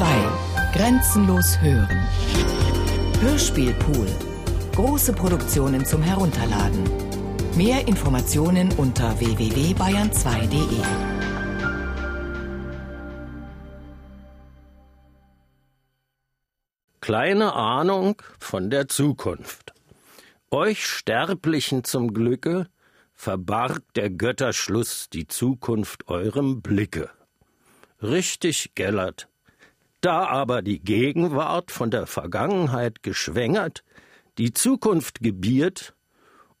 2. Grenzenlos hören. Hörspielpool. Große Produktionen zum Herunterladen. Mehr Informationen unter www.bayern2.de. Kleine Ahnung von der Zukunft. Euch Sterblichen zum Glücke verbarg der Götterschluss die Zukunft eurem Blicke. Richtig, Gellert. Da aber die Gegenwart von der Vergangenheit geschwängert, die Zukunft gebiert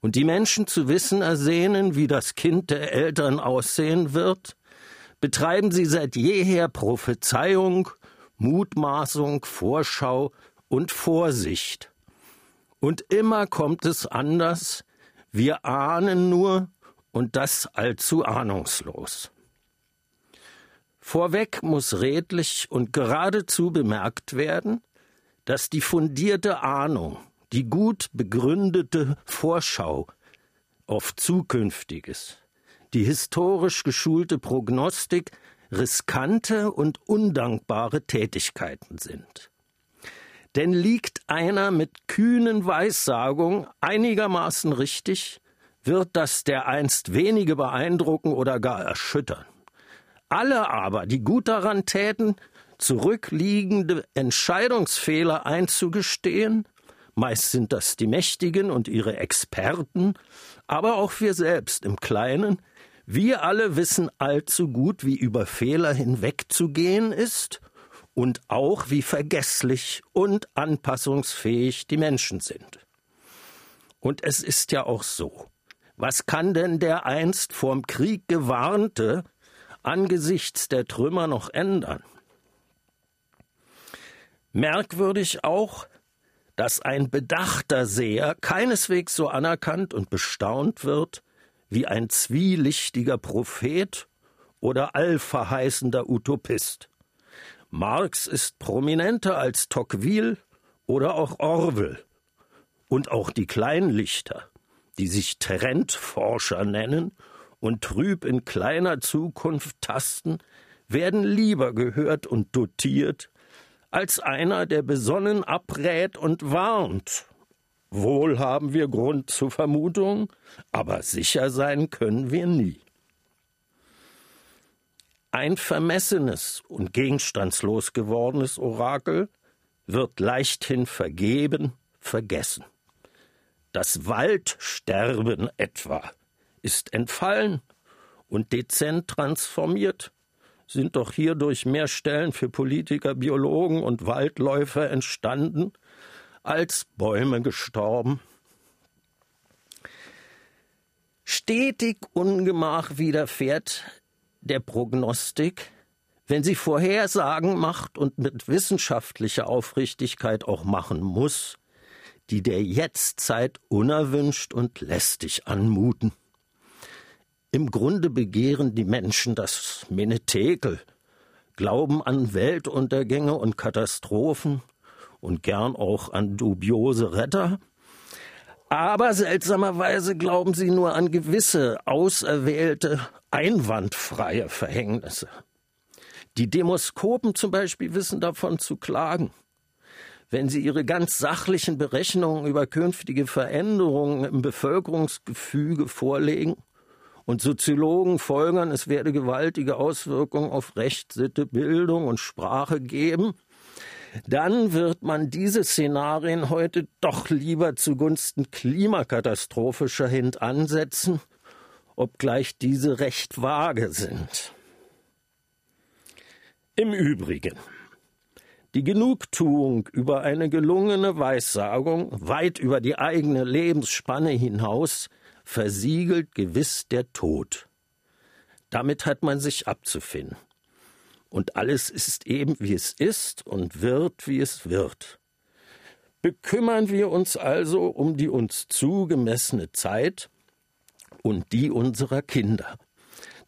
und die Menschen zu wissen ersehnen, wie das Kind der Eltern aussehen wird, betreiben sie seit jeher Prophezeiung, Mutmaßung, Vorschau und Vorsicht. Und immer kommt es anders, wir ahnen nur und das allzu ahnungslos. Vorweg muss redlich und geradezu bemerkt werden, dass die fundierte Ahnung, die gut begründete Vorschau auf Zukünftiges, die historisch geschulte Prognostik riskante und undankbare Tätigkeiten sind. Denn liegt einer mit kühnen Weissagungen einigermaßen richtig, wird das dereinst wenige beeindrucken oder gar erschüttern. Alle aber, die gut daran täten, zurückliegende Entscheidungsfehler einzugestehen, meist sind das die Mächtigen und ihre Experten, aber auch wir selbst im Kleinen, wir alle wissen allzu gut, wie über Fehler hinwegzugehen ist und auch wie vergesslich und anpassungsfähig die Menschen sind. Und es ist ja auch so. Was kann denn der einst vorm Krieg gewarnte angesichts der Trümmer noch ändern? Merkwürdig auch, dass ein bedachter Seher keineswegs so anerkannt und bestaunt wird wie ein zwielichtiger Prophet oder allverheißender Utopist. Marx ist prominenter als Tocqueville oder auch Orwell. Und auch die Kleinlichter, die sich Trendforscher nennen und trüb in kleiner Zukunft tasten, werden lieber gehört und dotiert, als einer, der besonnen abrät und warnt. Wohl haben wir Grund zur Vermutung, aber sicher sein können wir nie. Ein vermessenes und gegenstandslos gewordenes Orakel wird leichthin vergeben, vergessen. Das Waldsterben etwa ist entfallen und dezent transformiert, sind doch hierdurch mehr Stellen für Politiker, Biologen und Waldläufer entstanden, als Bäume gestorben. Stetig Ungemach widerfährt der Prognostik, wenn sie Vorhersagen macht und mit wissenschaftlicher Aufrichtigkeit auch machen muss, die der Jetztzeit unerwünscht und lästig anmuten. Im Grunde begehren die Menschen das Menetekel, glauben an Weltuntergänge und Katastrophen und gern auch an dubiose Retter, aber seltsamerweise glauben sie nur an gewisse auserwählte, einwandfreie Verhängnisse. Die Demoskopen zum Beispiel wissen davon zu klagen. Wenn sie ihre ganz sachlichen Berechnungen über künftige Veränderungen im Bevölkerungsgefüge vorlegen und Soziologen folgern, es werde gewaltige Auswirkungen auf Recht, Sitte, Bildung und Sprache geben, dann wird man diese Szenarien heute doch lieber zugunsten klimakatastrophischer hintansetzen, obgleich diese recht vage sind. Im Übrigen, die Genugtuung über eine gelungene Weissagung weit über die eigene Lebensspanne hinaus versiegelt gewiss der Tod. Damit hat man sich abzufinden und alles ist eben, wie es ist und wird, wie es wird. Bekümmern wir uns also um die uns zugemessene Zeit und die unserer Kinder.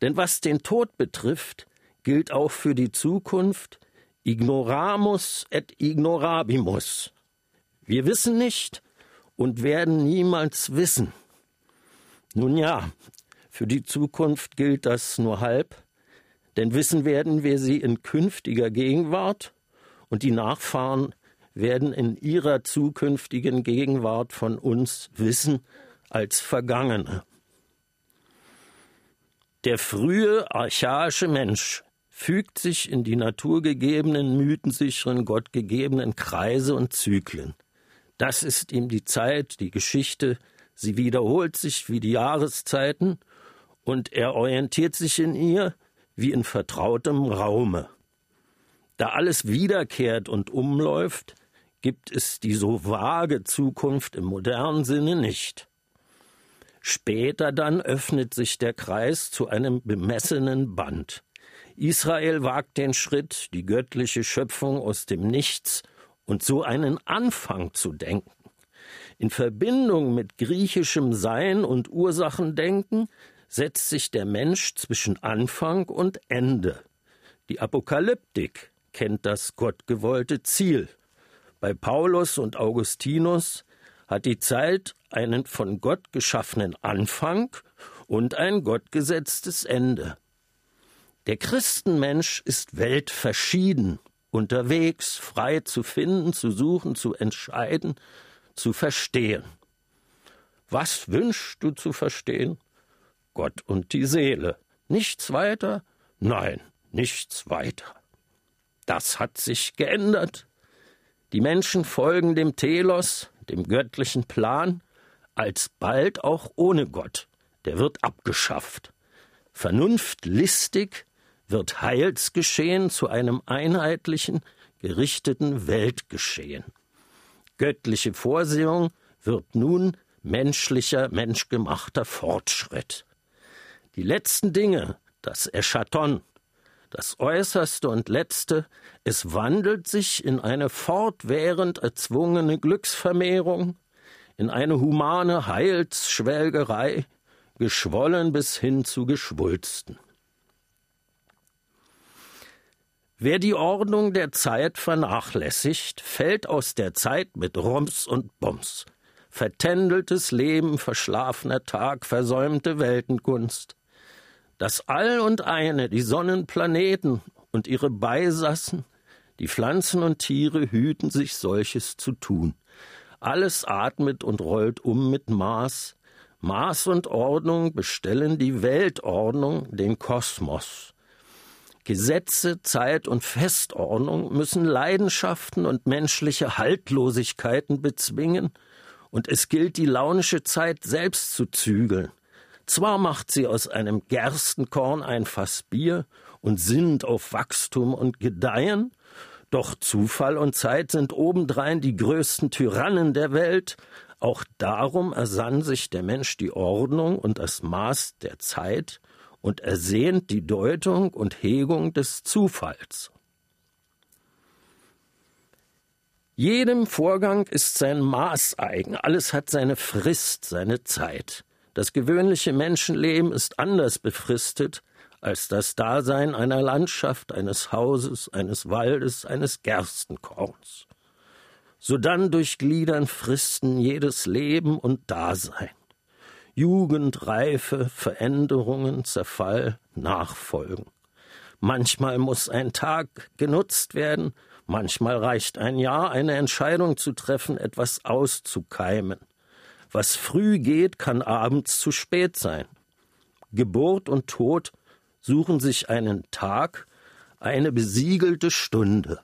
Denn was den Tod betrifft, gilt auch für die Zukunft ignoramus et ignorabimus. Wir wissen nicht und werden niemals wissen. Nun ja, für die Zukunft gilt das nur halb, denn wissen werden wir sie in künftiger Gegenwart und die Nachfahren werden in ihrer zukünftigen Gegenwart von uns wissen als Vergangene. Der frühe archaische Mensch fügt sich in die naturgegebenen, mythensicheren, gottgegebenen Kreise und Zyklen. Das ist ihm die Zeit, die Geschichte, sie wiederholt sich wie die Jahreszeiten, und er orientiert sich in ihr wie in vertrautem Raume. Da alles wiederkehrt und umläuft, gibt es die so vage Zukunft im modernen Sinne nicht. Später dann öffnet sich der Kreis zu einem bemessenen Band. Israel wagt den Schritt, die göttliche Schöpfung aus dem Nichts und so einen Anfang zu denken. In Verbindung mit griechischem Sein und Ursachendenken setzt sich der Mensch zwischen Anfang und Ende. Die Apokalyptik kennt das gottgewollte Ziel. Bei Paulus und Augustinus hat die Zeit einen von Gott geschaffenen Anfang und ein gottgesetztes Ende. Der Christenmensch ist weltverschieden, unterwegs, frei zu finden, zu suchen, zu entscheiden, zu verstehen. Was wünschst du zu verstehen? Gott und die Seele. Nichts weiter? Nein, nichts weiter. Das hat sich geändert. Die Menschen folgen dem Telos, dem göttlichen Plan, alsbald auch ohne Gott. Der wird abgeschafft. Vernunftlistig wird Heilsgeschehen zu einem einheitlichen, gerichteten Weltgeschehen. Göttliche Vorsehung wird nun menschlicher, menschgemachter Fortschritt. Die letzten Dinge, das Eschaton, das Äußerste und Letzte, es wandelt sich in eine fortwährend erzwungene Glücksvermehrung, in eine humane Heilsschwelgerei, geschwollen bis hin zu Geschwulsten. Wer die Ordnung der Zeit vernachlässigt, fällt aus der Zeit mit Rums und Bums. Vertändeltes Leben, verschlafener Tag, versäumte Weltenkunst. Das All und eine, die Sonnenplaneten und ihre Beisassen, die Pflanzen und Tiere hüten sich solches zu tun. Alles atmet und rollt um mit Maß. Maß und Ordnung bestellen die Weltordnung, den Kosmos. Gesetze, Zeit und Festordnung müssen Leidenschaften und menschliche Haltlosigkeiten bezwingen, und es gilt, die launische Zeit selbst zu zügeln. Zwar macht sie aus einem Gerstenkorn ein Fass Bier und sinnt auf Wachstum und Gedeihen, doch Zufall und Zeit sind obendrein die größten Tyrannen der Welt, auch darum ersann sich der Mensch die Ordnung und das Maß der Zeit und ersehnt die Deutung und Hegung des Zufalls. Jedem Vorgang ist sein Maß eigen, alles hat seine Frist, seine Zeit. Das gewöhnliche Menschenleben ist anders befristet als das Dasein einer Landschaft, eines Hauses, eines Waldes, eines Gerstenkorns. Sodann durchgliedern Fristen jedes Leben und Dasein. Jugend, Reife, Veränderungen, Zerfall, Nachfolgen. Manchmal muss ein Tag genutzt werden, manchmal reicht ein Jahr, eine Entscheidung zu treffen, etwas auszukeimen. Was früh geht, kann abends zu spät sein. Geburt und Tod suchen sich einen Tag, eine besiegelte Stunde.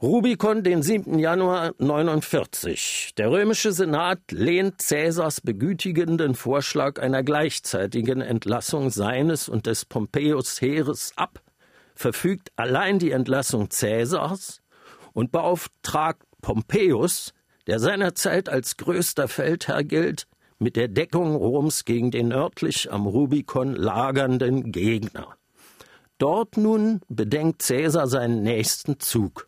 Rubikon, den 7. Januar 49. Der römische Senat lehnt Cäsars begütigenden Vorschlag einer gleichzeitigen Entlassung seines und des Pompeius Heeres ab, verfügt allein die Entlassung Cäsars und beauftragt Pompeius, der seinerzeit als größter Feldherr gilt, mit der Deckung Roms gegen den nördlich am Rubikon lagernden Gegner. Dort nun bedenkt Caesar seinen nächsten Zug.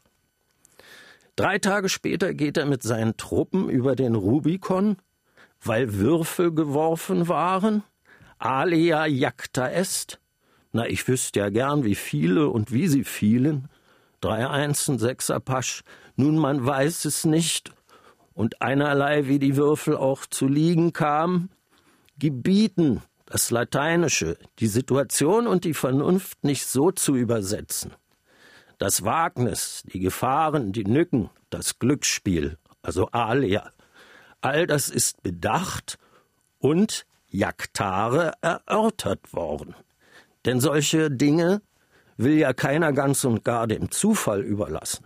Drei Tage später geht er mit seinen Truppen über den Rubikon, weil Würfel geworfen waren. Alia jacta est. Na, ich wüsste ja gern, wie viele und wie sie fielen. Drei Einsen, Sechser Pasch. Nun, man weiß es nicht und einerlei wie die Würfel auch zu liegen kamen, gebieten, das Lateinische, die Situation und die Vernunft nicht so zu übersetzen. Das Wagnis, die Gefahren, die Nücken, das Glücksspiel, also Alia. All das ist bedacht und Jaktare erörtert worden. Denn solche Dinge will ja keiner ganz und gar dem Zufall überlassen.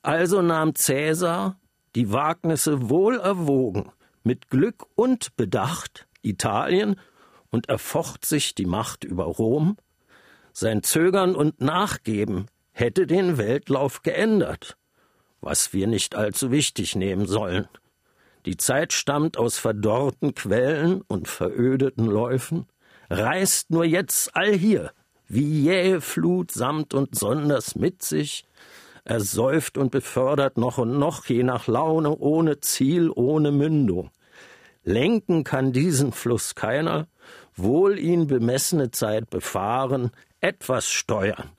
Also nahm Cäsar die Wagnisse wohl erwogen, mit Glück und Bedacht Italien und erfocht sich die Macht über Rom. Sein Zögern und Nachgeben hätte den Weltlauf geändert, was wir nicht allzu wichtig nehmen sollen. Die Zeit stammt aus verdorrten Quellen und verödeten Läufen, reißt nur jetzt allhier, wie jähe Flut samt und sonders mit sich, ersäuft und befördert noch und noch, je nach Laune, ohne Ziel, ohne Mündung. Lenken kann diesen Fluss keiner, wohl ihn bemessene Zeit befahren, etwas steuern.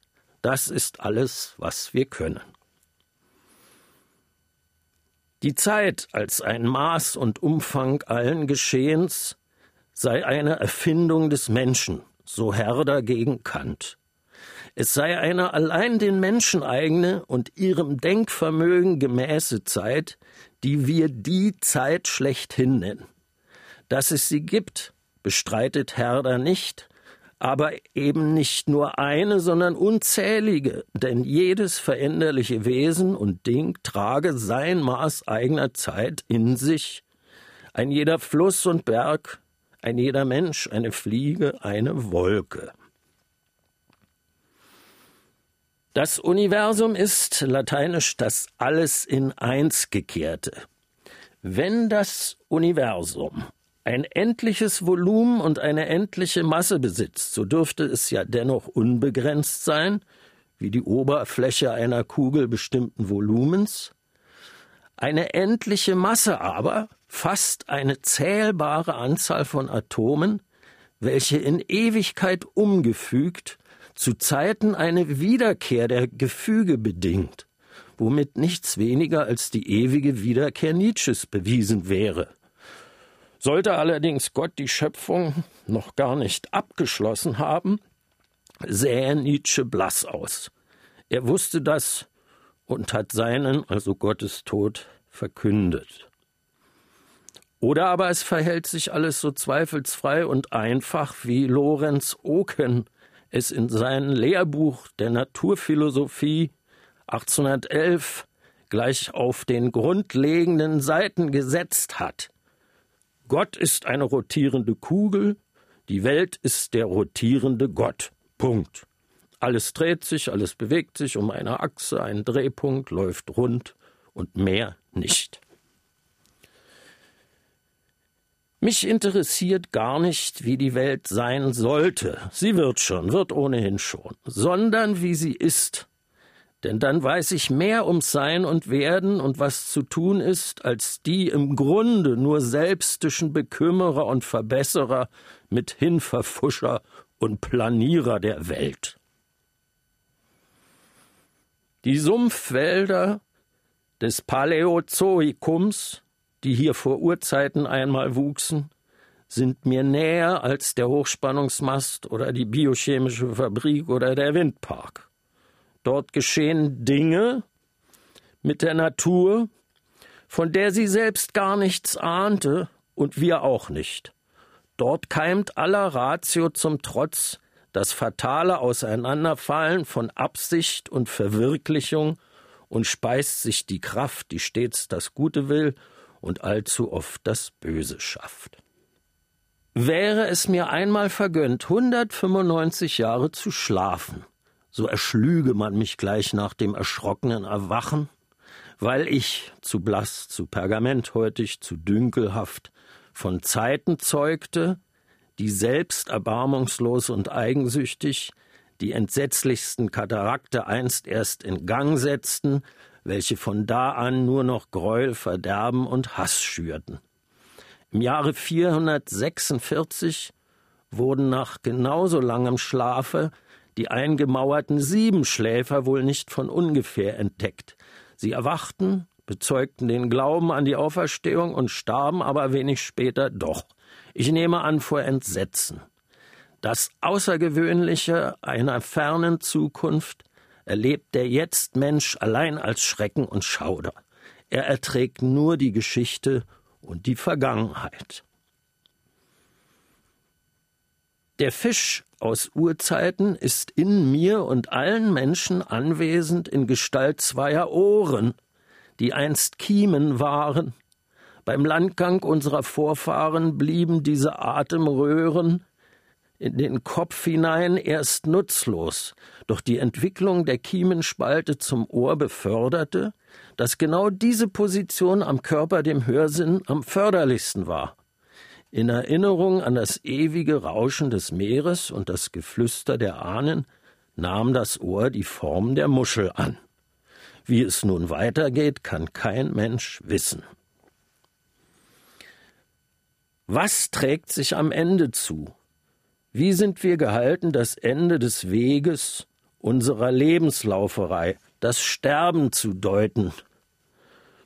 Das ist alles, was wir können. Die Zeit als ein Maß und Umfang allen Geschehens sei eine Erfindung des Menschen, so Herder gegen Kant. Es sei eine allein den Menschen eigene und ihrem Denkvermögen gemäße Zeit, die wir die Zeit schlechthin nennen. Dass es sie gibt, bestreitet Herder nicht, aber eben nicht nur eine, sondern unzählige, denn jedes veränderliche Wesen und Ding trage sein Maß eigener Zeit in sich. Ein jeder Fluss und Berg, ein jeder Mensch, eine Fliege, eine Wolke. Das Universum ist lateinisch das alles in eins gekehrte. Wenn das Universum ein endliches Volumen und eine endliche Masse besitzt, so dürfte es ja dennoch unbegrenzt sein, wie die Oberfläche einer Kugel bestimmten Volumens. Eine endliche Masse aber fasst eine zählbare Anzahl von Atomen, welche in Ewigkeit umgefügt zu Zeiten eine Wiederkehr der Gefüge bedingt, womit nichts weniger als die ewige Wiederkehr Nietzsches bewiesen wäre. Sollte allerdings Gott die Schöpfung noch gar nicht abgeschlossen haben, sähe Nietzsche blass aus. Er wusste das und hat seinen, also Gottes Tod, verkündet. Oder aber es verhält sich alles so zweifelsfrei und einfach, wie Lorenz Oken es in seinem Lehrbuch der Naturphilosophie 1811 gleich auf den grundlegenden Seiten gesetzt hat. Gott ist eine rotierende Kugel, die Welt ist der rotierende Gott. Punkt. Alles dreht sich, alles bewegt sich um eine Achse, ein Drehpunkt läuft rund und mehr nicht. Mich interessiert gar nicht, wie die Welt sein sollte. Sie wird schon, wird ohnehin schon, sondern wie sie ist denn dann weiß ich mehr ums Sein und Werden und was zu tun ist, als die im Grunde nur selbstischen Bekümmerer und Verbesserer mithin Verfuscher und Planierer der Welt. Die Sumpfwälder des Paläozoikums, die hier vor Urzeiten einmal wuchsen, sind mir näher als der Hochspannungsmast oder die biochemische Fabrik oder der Windpark. Dort geschehen Dinge mit der Natur, von der sie selbst gar nichts ahnte und wir auch nicht. Dort keimt aller Ratio zum Trotz das fatale Auseinanderfallen von Absicht und Verwirklichung und speist sich die Kraft, die stets das Gute will und allzu oft das Böse schafft. Wäre es mir einmal vergönnt, 195 Jahre zu schlafen, so erschlüge man mich gleich nach dem erschrockenen Erwachen, weil ich, zu blass, zu pergamenthäutig, zu dünkelhaft, von Zeiten zeugte, die selbst erbarmungslos und eigensüchtig die entsetzlichsten Katarakte einst erst in Gang setzten, welche von da an nur noch Gräuel, Verderben und Hass schürten. Im Jahre 446 wurden nach genauso langem Schlafe die eingemauerten Siebenschläfer wohl nicht von ungefähr entdeckt. Sie erwachten, bezeugten den Glauben an die Auferstehung und starben aber wenig später doch. Ich nehme an vor Entsetzen. Das Außergewöhnliche einer fernen Zukunft erlebt der Jetzt-Mensch allein als Schrecken und Schauder. Er erträgt nur die Geschichte und die Vergangenheit. Der Fisch aus Urzeiten ist in mir und allen Menschen anwesend in Gestalt zweier Ohren, die einst Kiemen waren. Beim Landgang unserer Vorfahren blieben diese Atemröhren in den Kopf hinein erst nutzlos, doch die Entwicklung der Kiemenspalte zum Ohr beförderte, dass genau diese Position am Körper dem Hörsinn am förderlichsten war. In Erinnerung an das ewige Rauschen des Meeres und das Geflüster der Ahnen nahm das Ohr die Form der Muschel an. Wie es nun weitergeht, kann kein Mensch wissen. Was trägt sich am Ende zu? Wie sind wir gehalten, das Ende des Weges unserer Lebenslauferei, das Sterben zu deuten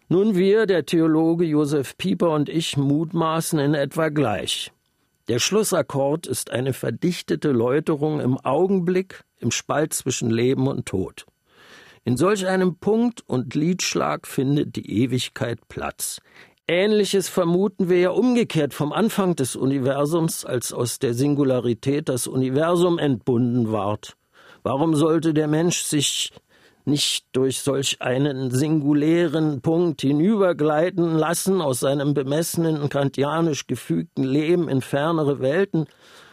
nun wir, der Theologe Josef Pieper und ich, mutmaßen in etwa gleich. Der Schlussakkord ist eine verdichtete Läuterung im Augenblick, im Spalt zwischen Leben und Tod. In solch einem Punkt und Liedschlag findet die Ewigkeit Platz. Ähnliches vermuten wir ja umgekehrt vom Anfang des Universums, als aus der Singularität das Universum entbunden ward. Warum sollte der Mensch sich nicht durch solch einen singulären Punkt hinübergleiten lassen aus seinem bemessenen kantianisch gefügten Leben in fernere Welten,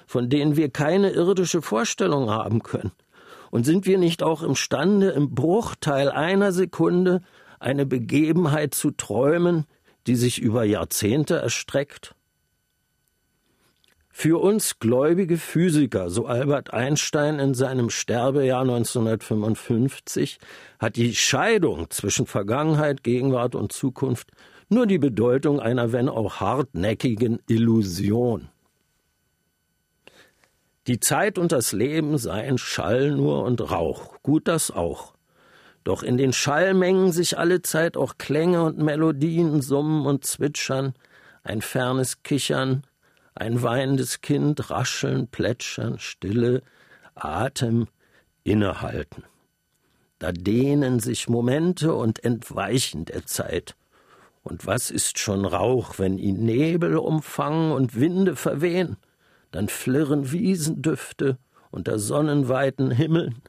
von denen wir keine irdische Vorstellung haben können? Und sind wir nicht auch imstande, im Bruchteil einer Sekunde eine Begebenheit zu träumen, die sich über Jahrzehnte erstreckt? Für uns gläubige Physiker, so Albert Einstein in seinem Sterbejahr 1955, hat die Scheidung zwischen Vergangenheit, Gegenwart und Zukunft nur die Bedeutung einer, wenn auch hartnäckigen Illusion. Die Zeit und das Leben seien Schall nur und Rauch, gut das auch. Doch in den Schall mengen sich alle Zeit auch Klänge und Melodien, Summen und Zwitschern, ein fernes Kichern, ein weinendes Kind, Rascheln, Plätschern, Stille, Atem, Innehalten. Da dehnen sich Momente und entweichen der Zeit. Und was ist schon Rauch, wenn ihn Nebel umfangen und Winde verwehen? Dann flirren Wiesendüfte unter sonnenweiten Himmeln,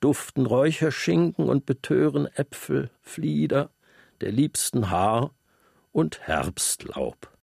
duften Räucherschinken und betören Äpfel, Flieder, der liebsten Haar und Herbstlaub.